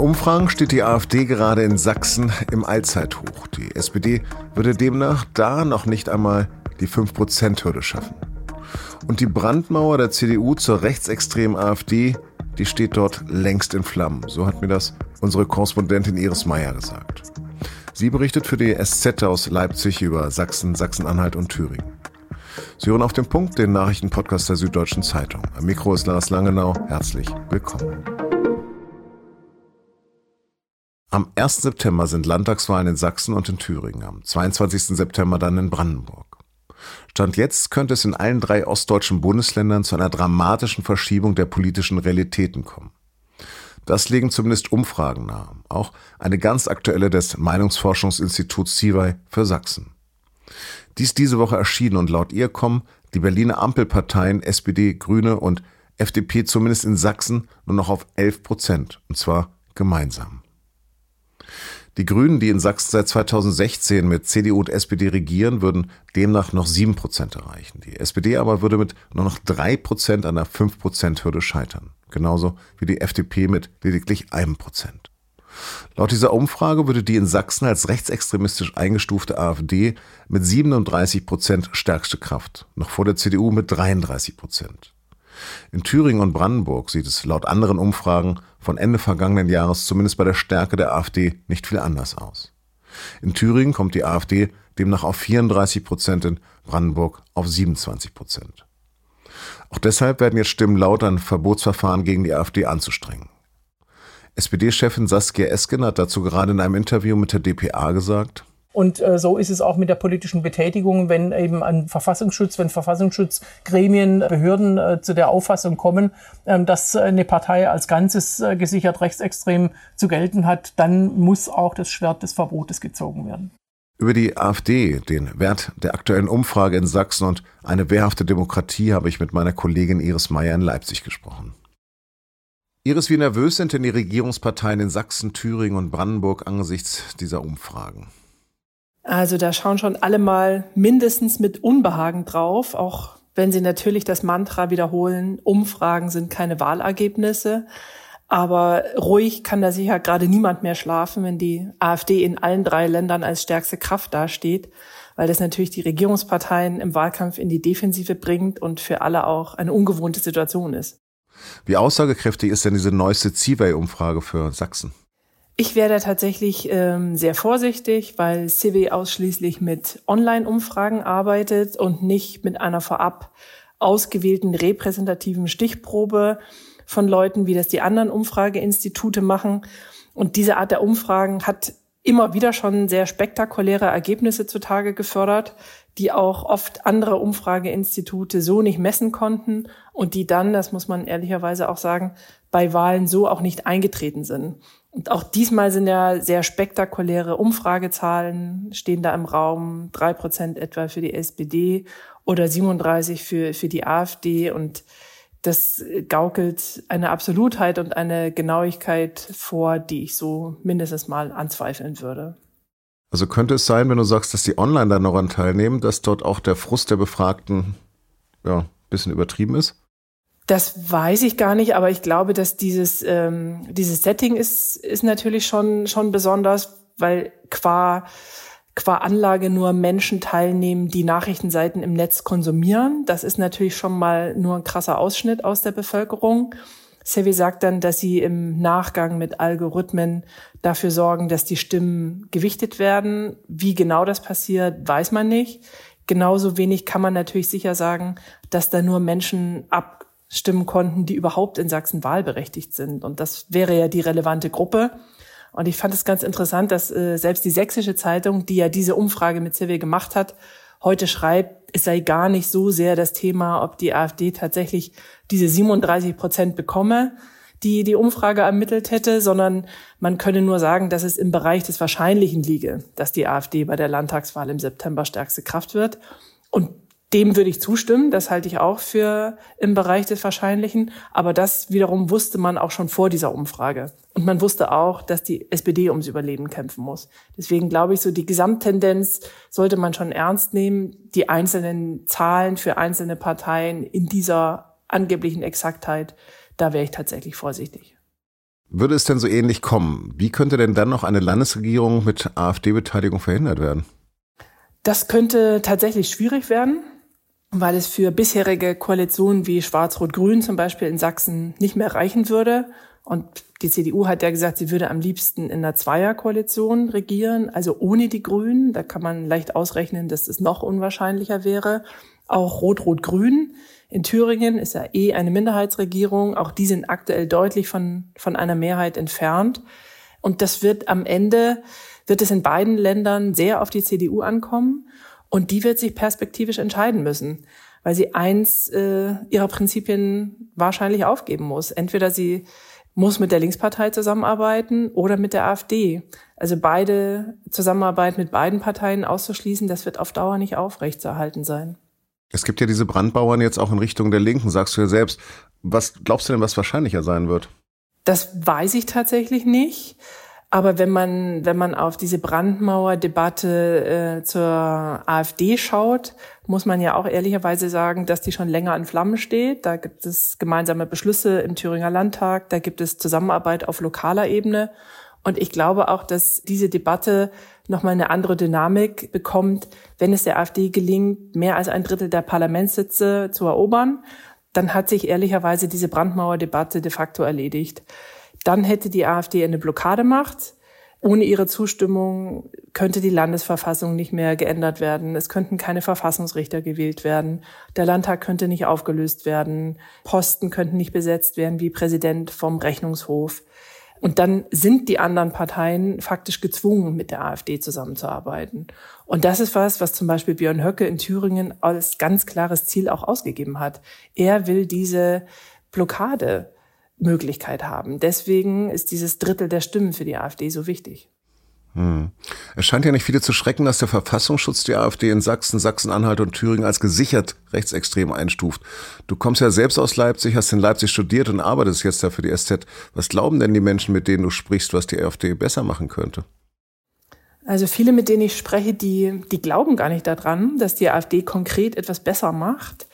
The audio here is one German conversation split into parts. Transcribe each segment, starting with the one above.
Umfragen steht die AfD gerade in Sachsen im Allzeithoch. Die SPD würde demnach da noch nicht einmal die 5%-Hürde schaffen. Und die Brandmauer der CDU zur rechtsextremen AfD, die steht dort längst in Flammen. So hat mir das unsere Korrespondentin Iris Meyer gesagt. Sie berichtet für die SZ aus Leipzig über Sachsen, Sachsen-Anhalt und Thüringen. Sie hören auf den Punkt den Nachrichtenpodcast der Süddeutschen Zeitung. Am Mikro ist Lars Langenau. Herzlich willkommen. Am 1. September sind Landtagswahlen in Sachsen und in Thüringen, am 22. September dann in Brandenburg. Stand jetzt könnte es in allen drei ostdeutschen Bundesländern zu einer dramatischen Verschiebung der politischen Realitäten kommen. Das legen zumindest Umfragen nahe, auch eine ganz aktuelle des Meinungsforschungsinstituts CIVI für Sachsen. Dies diese Woche erschienen und laut ihr kommen die Berliner Ampelparteien SPD, Grüne und FDP zumindest in Sachsen nur noch auf 11 Prozent, und zwar gemeinsam. Die Grünen, die in Sachsen seit 2016 mit CDU und SPD regieren, würden demnach noch 7 Prozent erreichen. Die SPD aber würde mit nur noch 3 Prozent an der 5 Prozent Hürde scheitern. Genauso wie die FDP mit lediglich einem Prozent. Laut dieser Umfrage würde die in Sachsen als rechtsextremistisch eingestufte AfD mit 37 Prozent stärkste Kraft, noch vor der CDU mit 33 Prozent. In Thüringen und Brandenburg sieht es laut anderen Umfragen von Ende vergangenen Jahres zumindest bei der Stärke der AfD nicht viel anders aus. In Thüringen kommt die AfD demnach auf 34 Prozent, in Brandenburg auf 27 Prozent. Auch deshalb werden jetzt Stimmen laut, ein Verbotsverfahren gegen die AfD anzustrengen. SPD-Chefin Saskia Esken hat dazu gerade in einem Interview mit der DPA gesagt, und äh, so ist es auch mit der politischen Betätigung, wenn eben ein Verfassungsschutz, wenn Verfassungsschutzgremien, Behörden äh, zu der Auffassung kommen, äh, dass eine Partei als Ganzes äh, gesichert rechtsextrem zu gelten hat, dann muss auch das Schwert des Verbotes gezogen werden. Über die AfD, den Wert der aktuellen Umfrage in Sachsen und eine wehrhafte Demokratie habe ich mit meiner Kollegin Iris Meyer in Leipzig gesprochen. Iris, wie nervös sind denn die Regierungsparteien in Sachsen, Thüringen und Brandenburg angesichts dieser Umfragen? Also da schauen schon alle mal mindestens mit Unbehagen drauf, auch wenn sie natürlich das Mantra wiederholen, Umfragen sind keine Wahlergebnisse. Aber ruhig kann da sicher gerade niemand mehr schlafen, wenn die AfD in allen drei Ländern als stärkste Kraft dasteht, weil das natürlich die Regierungsparteien im Wahlkampf in die Defensive bringt und für alle auch eine ungewohnte Situation ist. Wie aussagekräftig ist denn diese neueste Ziway-Umfrage für Sachsen? Ich werde tatsächlich ähm, sehr vorsichtig, weil CW ausschließlich mit Online-Umfragen arbeitet und nicht mit einer vorab ausgewählten repräsentativen Stichprobe von Leuten, wie das die anderen Umfrageinstitute machen. Und diese Art der Umfragen hat immer wieder schon sehr spektakuläre Ergebnisse zutage gefördert, die auch oft andere Umfrageinstitute so nicht messen konnten und die dann, das muss man ehrlicherweise auch sagen, bei Wahlen so auch nicht eingetreten sind. Und auch diesmal sind ja sehr spektakuläre Umfragezahlen, stehen da im Raum, drei Prozent etwa für die SPD oder 37 für, für die AfD. Und das gaukelt eine Absolutheit und eine Genauigkeit vor, die ich so mindestens mal anzweifeln würde. Also könnte es sein, wenn du sagst, dass die online da noch an teilnehmen, dass dort auch der Frust der Befragten ja, bisschen übertrieben ist? Das weiß ich gar nicht, aber ich glaube, dass dieses, ähm, dieses Setting ist, ist natürlich schon, schon besonders, weil qua, qua Anlage nur Menschen teilnehmen, die Nachrichtenseiten im Netz konsumieren. Das ist natürlich schon mal nur ein krasser Ausschnitt aus der Bevölkerung. Sevi sagt dann, dass sie im Nachgang mit Algorithmen dafür sorgen, dass die Stimmen gewichtet werden. Wie genau das passiert, weiß man nicht. Genauso wenig kann man natürlich sicher sagen, dass da nur Menschen ab stimmen konnten, die überhaupt in Sachsen wahlberechtigt sind. Und das wäre ja die relevante Gruppe. Und ich fand es ganz interessant, dass äh, selbst die Sächsische Zeitung, die ja diese Umfrage mit Civil gemacht hat, heute schreibt, es sei gar nicht so sehr das Thema, ob die AfD tatsächlich diese 37 Prozent bekomme, die die Umfrage ermittelt hätte, sondern man könne nur sagen, dass es im Bereich des Wahrscheinlichen liege, dass die AfD bei der Landtagswahl im September stärkste Kraft wird. Und dem würde ich zustimmen. Das halte ich auch für im Bereich des Wahrscheinlichen. Aber das wiederum wusste man auch schon vor dieser Umfrage. Und man wusste auch, dass die SPD ums Überleben kämpfen muss. Deswegen glaube ich, so die Gesamttendenz sollte man schon ernst nehmen. Die einzelnen Zahlen für einzelne Parteien in dieser angeblichen Exaktheit, da wäre ich tatsächlich vorsichtig. Würde es denn so ähnlich kommen? Wie könnte denn dann noch eine Landesregierung mit AfD-Beteiligung verhindert werden? Das könnte tatsächlich schwierig werden, weil es für bisherige Koalitionen wie Schwarz-Rot-Grün zum Beispiel in Sachsen nicht mehr reichen würde. Und die CDU hat ja gesagt, sie würde am liebsten in einer Zweierkoalition regieren, also ohne die Grünen. Da kann man leicht ausrechnen, dass das noch unwahrscheinlicher wäre. Auch Rot-Rot-Grün in Thüringen ist ja eh eine Minderheitsregierung. Auch die sind aktuell deutlich von, von einer Mehrheit entfernt. Und das wird am Ende, wird es in beiden Ländern sehr auf die CDU ankommen. Und die wird sich perspektivisch entscheiden müssen, weil sie eins äh, ihrer Prinzipien wahrscheinlich aufgeben muss. Entweder sie muss mit der Linkspartei zusammenarbeiten oder mit der AfD. Also beide Zusammenarbeit mit beiden Parteien auszuschließen, das wird auf Dauer nicht aufrechtzuerhalten sein. Es gibt ja diese Brandbauern jetzt auch in Richtung der Linken, sagst du ja selbst. Was glaubst du denn, was wahrscheinlicher sein wird? Das weiß ich tatsächlich nicht. Aber wenn man, wenn man auf diese Brandmauerdebatte äh, zur AfD schaut, muss man ja auch ehrlicherweise sagen, dass die schon länger in Flammen steht. Da gibt es gemeinsame Beschlüsse im Thüringer Landtag, da gibt es Zusammenarbeit auf lokaler Ebene. Und ich glaube auch, dass diese Debatte nochmal eine andere Dynamik bekommt, wenn es der AfD gelingt, mehr als ein Drittel der Parlamentssitze zu erobern. Dann hat sich ehrlicherweise diese Brandmauerdebatte de facto erledigt. Dann hätte die AfD eine Blockademacht. Ohne ihre Zustimmung könnte die Landesverfassung nicht mehr geändert werden. Es könnten keine Verfassungsrichter gewählt werden. Der Landtag könnte nicht aufgelöst werden. Posten könnten nicht besetzt werden wie Präsident vom Rechnungshof. Und dann sind die anderen Parteien faktisch gezwungen, mit der AfD zusammenzuarbeiten. Und das ist was, was zum Beispiel Björn Höcke in Thüringen als ganz klares Ziel auch ausgegeben hat. Er will diese Blockademöglichkeit haben. Deswegen ist dieses Drittel der Stimmen für die AfD so wichtig. Hm. Es scheint ja nicht viele zu schrecken, dass der Verfassungsschutz die AfD in Sachsen, Sachsen-Anhalt und Thüringen als gesichert rechtsextrem einstuft. Du kommst ja selbst aus Leipzig, hast in Leipzig studiert und arbeitest jetzt da für die SZ. Was glauben denn die Menschen, mit denen du sprichst, was die AfD besser machen könnte? Also viele, mit denen ich spreche, die, die glauben gar nicht daran, dass die AfD konkret etwas besser macht.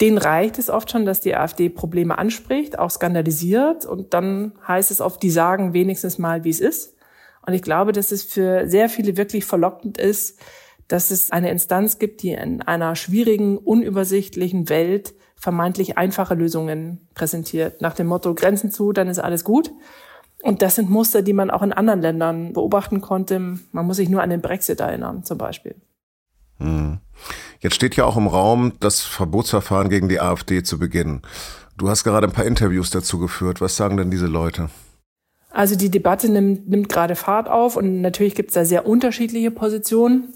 Denen reicht es oft schon, dass die AfD Probleme anspricht, auch skandalisiert und dann heißt es oft, die sagen wenigstens mal, wie es ist. Und ich glaube, dass es für sehr viele wirklich verlockend ist, dass es eine Instanz gibt, die in einer schwierigen, unübersichtlichen Welt vermeintlich einfache Lösungen präsentiert. Nach dem Motto Grenzen zu, dann ist alles gut. Und das sind Muster, die man auch in anderen Ländern beobachten konnte. Man muss sich nur an den Brexit erinnern, zum Beispiel. Hm. Jetzt steht ja auch im Raum, das Verbotsverfahren gegen die AfD zu beginnen. Du hast gerade ein paar Interviews dazu geführt. Was sagen denn diese Leute? Also die Debatte nimmt, nimmt gerade Fahrt auf und natürlich gibt es da sehr unterschiedliche Positionen.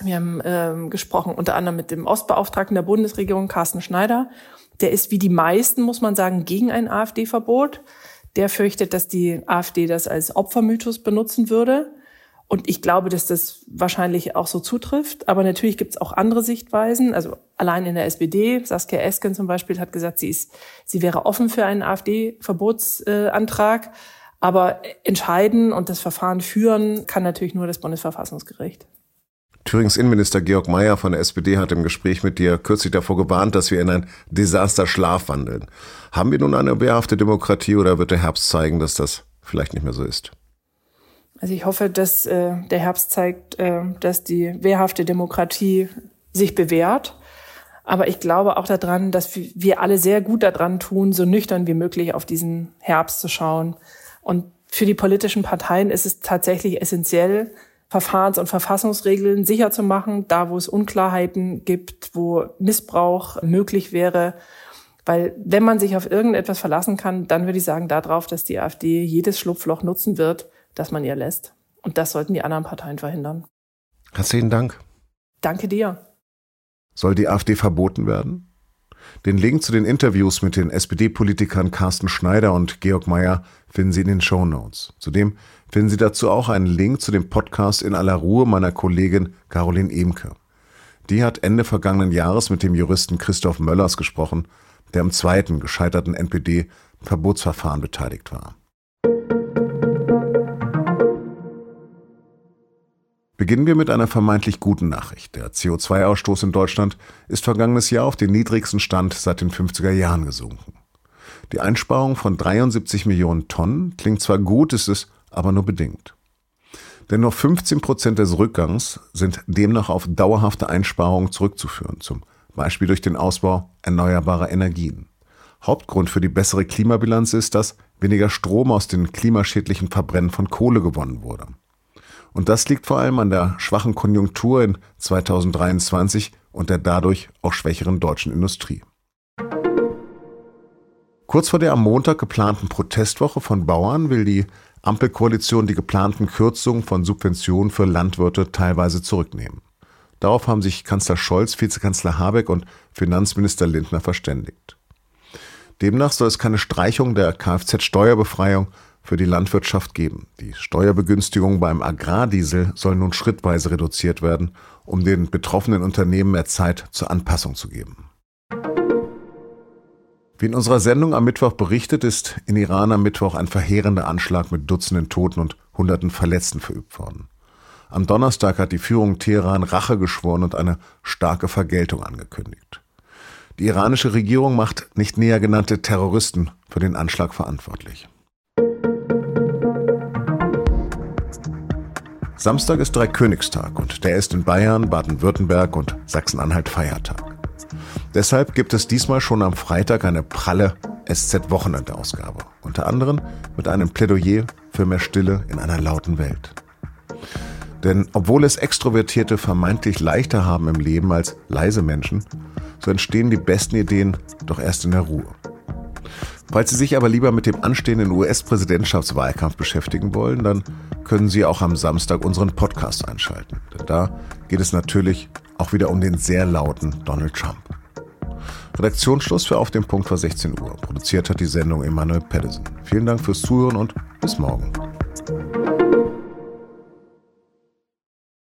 Wir haben ähm, gesprochen unter anderem mit dem Ostbeauftragten der Bundesregierung, Carsten Schneider. Der ist wie die meisten, muss man sagen, gegen ein AfD-Verbot. Der fürchtet, dass die AfD das als Opfermythos benutzen würde. Und ich glaube, dass das wahrscheinlich auch so zutrifft. Aber natürlich gibt es auch andere Sichtweisen. Also allein in der SPD, Saskia Esken zum Beispiel hat gesagt, sie ist, sie wäre offen für einen AfD-Verbotsantrag. Aber entscheiden und das Verfahren führen kann natürlich nur das Bundesverfassungsgericht. Thürings Innenminister Georg Mayer von der SPD hat im Gespräch mit dir kürzlich davor gewarnt, dass wir in ein Desaster Schlaf wandeln. Haben wir nun eine wehrhafte Demokratie oder wird der Herbst zeigen, dass das vielleicht nicht mehr so ist? Also ich hoffe, dass äh, der Herbst zeigt, äh, dass die wehrhafte Demokratie sich bewährt. Aber ich glaube auch daran, dass wir alle sehr gut daran tun, so nüchtern wie möglich auf diesen Herbst zu schauen und für die politischen Parteien ist es tatsächlich essentiell, Verfahrens- und Verfassungsregeln sicher zu machen, da wo es Unklarheiten gibt, wo Missbrauch möglich wäre. Weil wenn man sich auf irgendetwas verlassen kann, dann würde ich sagen darauf, dass die AfD jedes Schlupfloch nutzen wird, das man ihr lässt. Und das sollten die anderen Parteien verhindern. Herzlichen Dank. Danke dir. Soll die AfD verboten werden? Den Link zu den Interviews mit den SPD-Politikern Carsten Schneider und Georg Mayer finden Sie in den Show Notes. Zudem finden Sie dazu auch einen Link zu dem Podcast in aller Ruhe meiner Kollegin Caroline Emke. Die hat Ende vergangenen Jahres mit dem Juristen Christoph Möllers gesprochen, der am zweiten gescheiterten NPD-Verbotsverfahren beteiligt war. Beginnen wir mit einer vermeintlich guten Nachricht. Der CO2-Ausstoß in Deutschland ist vergangenes Jahr auf den niedrigsten Stand seit den 50er Jahren gesunken. Die Einsparung von 73 Millionen Tonnen klingt zwar gut, ist es aber nur bedingt. Denn nur 15 Prozent des Rückgangs sind demnach auf dauerhafte Einsparungen zurückzuführen, zum Beispiel durch den Ausbau erneuerbarer Energien. Hauptgrund für die bessere Klimabilanz ist, dass weniger Strom aus den klimaschädlichen Verbrennen von Kohle gewonnen wurde. Und das liegt vor allem an der schwachen Konjunktur in 2023 und der dadurch auch schwächeren deutschen Industrie. Kurz vor der am Montag geplanten Protestwoche von Bauern will die Ampelkoalition die geplanten Kürzungen von Subventionen für Landwirte teilweise zurücknehmen. Darauf haben sich Kanzler Scholz, Vizekanzler Habeck und Finanzminister Lindner verständigt. Demnach soll es keine Streichung der Kfz-Steuerbefreiung für die Landwirtschaft geben. Die Steuerbegünstigung beim Agrardiesel soll nun schrittweise reduziert werden, um den betroffenen Unternehmen mehr Zeit zur Anpassung zu geben. Wie in unserer Sendung am Mittwoch berichtet, ist in Iran am Mittwoch ein verheerender Anschlag mit Dutzenden Toten und Hunderten Verletzten verübt worden. Am Donnerstag hat die Führung Teheran Rache geschworen und eine starke Vergeltung angekündigt. Die iranische Regierung macht nicht näher genannte Terroristen für den Anschlag verantwortlich. Samstag ist Dreikönigstag und der ist in Bayern, Baden-Württemberg und Sachsen-Anhalt Feiertag. Deshalb gibt es diesmal schon am Freitag eine pralle SZ-Wochenendausgabe. Unter anderem mit einem Plädoyer für mehr Stille in einer lauten Welt. Denn obwohl es Extrovertierte vermeintlich leichter haben im Leben als leise Menschen, so entstehen die besten Ideen doch erst in der Ruhe. Falls Sie sich aber lieber mit dem anstehenden US-Präsidentschaftswahlkampf beschäftigen wollen, dann können Sie auch am Samstag unseren Podcast einschalten. Denn da geht es natürlich auch wieder um den sehr lauten Donald Trump. Redaktionsschluss für Auf dem Punkt war 16 Uhr. Produziert hat die Sendung Emanuel Pedersen. Vielen Dank fürs Zuhören und bis morgen.